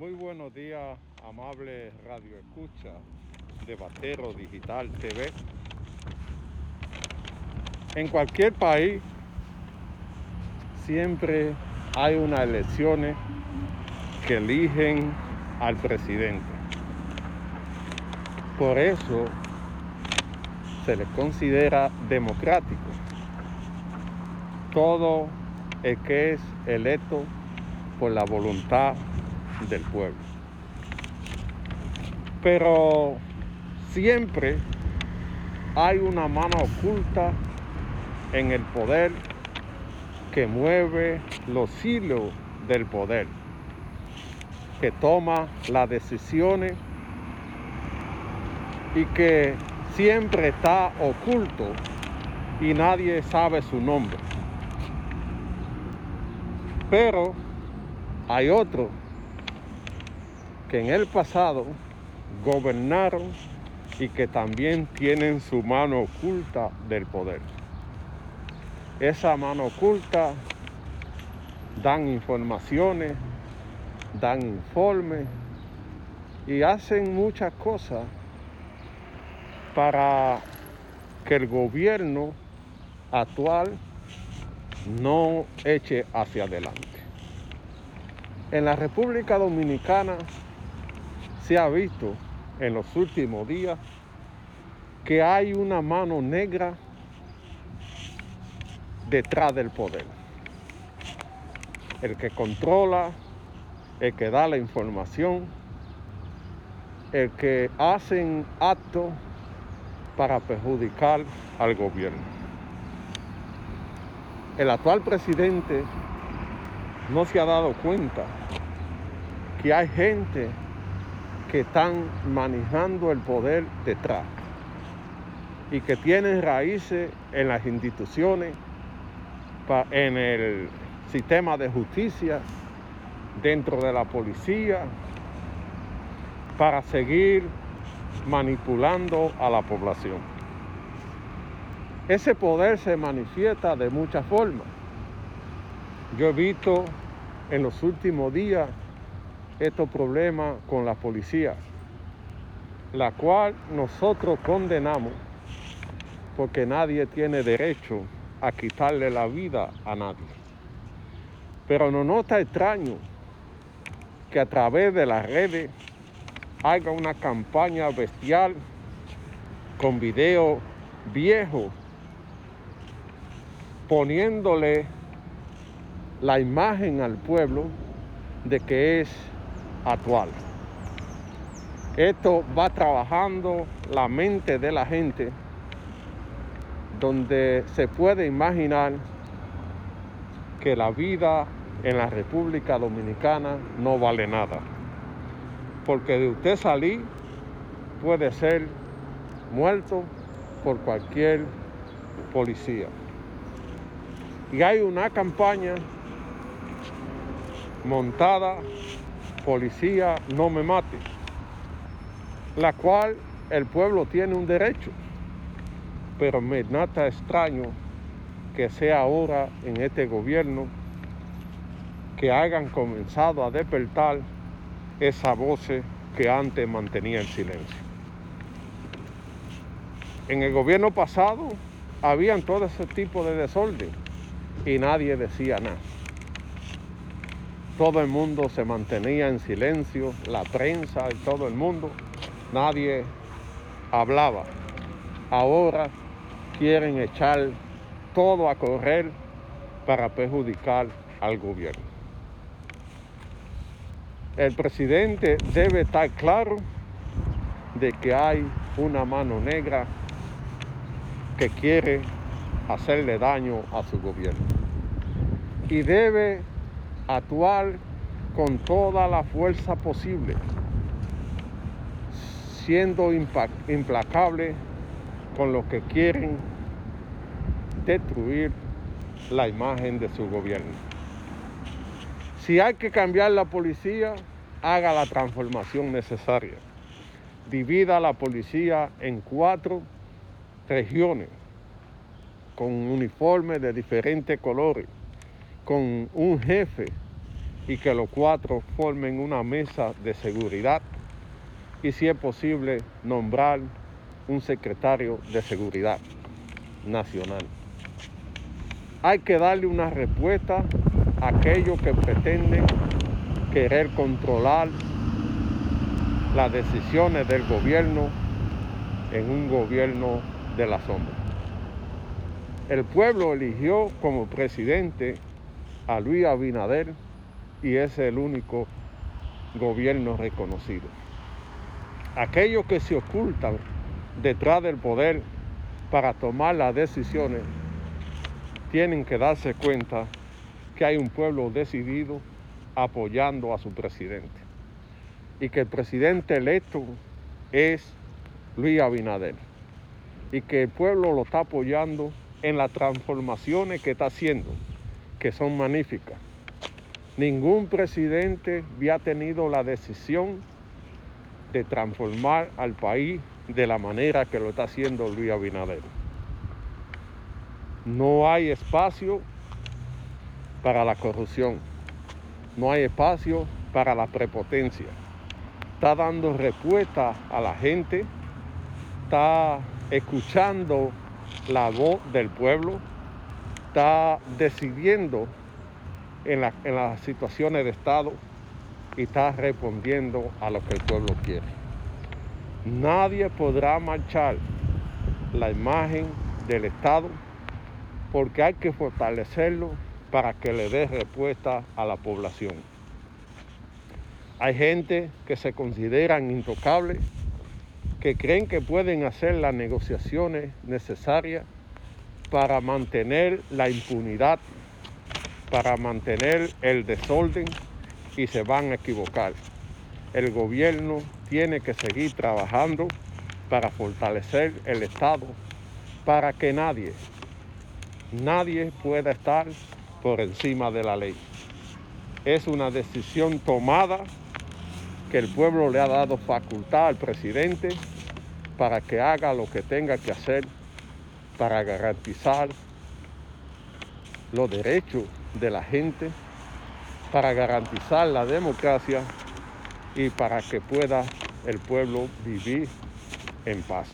Muy buenos días, amable Radio Escucha de Batero Digital TV. En cualquier país siempre hay unas elecciones que eligen al presidente. Por eso se le considera democrático. Todo el que es electo por la voluntad del pueblo. Pero siempre hay una mano oculta en el poder que mueve los hilos del poder, que toma las decisiones y que siempre está oculto y nadie sabe su nombre. Pero hay otros que en el pasado gobernaron y que también tienen su mano oculta del poder. Esa mano oculta dan informaciones, dan informes y hacen muchas cosas para que el gobierno actual no eche hacia adelante. En la República Dominicana se ha visto en los últimos días que hay una mano negra detrás del poder. El que controla, el que da la información, el que hacen actos para perjudicar al gobierno. El actual presidente no se ha dado cuenta que hay gente que están manejando el poder detrás y que tienen raíces en las instituciones, en el sistema de justicia, dentro de la policía, para seguir manipulando a la población. Ese poder se manifiesta de muchas formas. Yo he visto en los últimos días estos problemas con la policía, la cual nosotros condenamos porque nadie tiene derecho a quitarle la vida a nadie. Pero no está extraño que a través de las redes haga una campaña bestial con videos viejos poniéndole la imagen al pueblo de que es actual. Esto va trabajando la mente de la gente donde se puede imaginar que la vida en la República Dominicana no vale nada. Porque de usted salir puede ser muerto por cualquier policía. Y hay una campaña montada policía no me mate, la cual el pueblo tiene un derecho, pero me nata extraño que sea ahora en este gobierno que hayan comenzado a despertar esa voz que antes mantenía el silencio. En el gobierno pasado habían todo ese tipo de desorden y nadie decía nada todo el mundo se mantenía en silencio, la prensa y todo el mundo, nadie hablaba. Ahora quieren echar todo a correr para perjudicar al gobierno. El presidente debe estar claro de que hay una mano negra que quiere hacerle daño a su gobierno. Y debe actuar con toda la fuerza posible, siendo implacable con los que quieren destruir la imagen de su gobierno. Si hay que cambiar la policía, haga la transformación necesaria. Divida la policía en cuatro regiones con uniformes de diferentes colores con un jefe y que los cuatro formen una mesa de seguridad y si es posible nombrar un secretario de seguridad nacional. Hay que darle una respuesta a aquellos que pretenden querer controlar las decisiones del gobierno en un gobierno de la sombra. El pueblo eligió como presidente a Luis Abinader y es el único gobierno reconocido. Aquellos que se ocultan detrás del poder para tomar las decisiones tienen que darse cuenta que hay un pueblo decidido apoyando a su presidente y que el presidente electo es Luis Abinader y que el pueblo lo está apoyando en las transformaciones que está haciendo, que son magníficas. Ningún presidente había tenido la decisión de transformar al país de la manera que lo está haciendo Luis Abinader. No hay espacio para la corrupción, no hay espacio para la prepotencia. Está dando respuesta a la gente, está escuchando la voz del pueblo, está decidiendo en, en las situaciones de Estado y está respondiendo a lo que el pueblo quiere. Nadie podrá marchar la imagen del Estado porque hay que fortalecerlo para que le dé respuesta a la población. Hay gente que se consideran intocables que creen que pueden hacer las negociaciones necesarias para mantener la impunidad, para mantener el desorden y se van a equivocar. El gobierno tiene que seguir trabajando para fortalecer el Estado, para que nadie, nadie pueda estar por encima de la ley. Es una decisión tomada que el pueblo le ha dado facultad al presidente para que haga lo que tenga que hacer para garantizar los derechos de la gente, para garantizar la democracia y para que pueda el pueblo vivir en paz.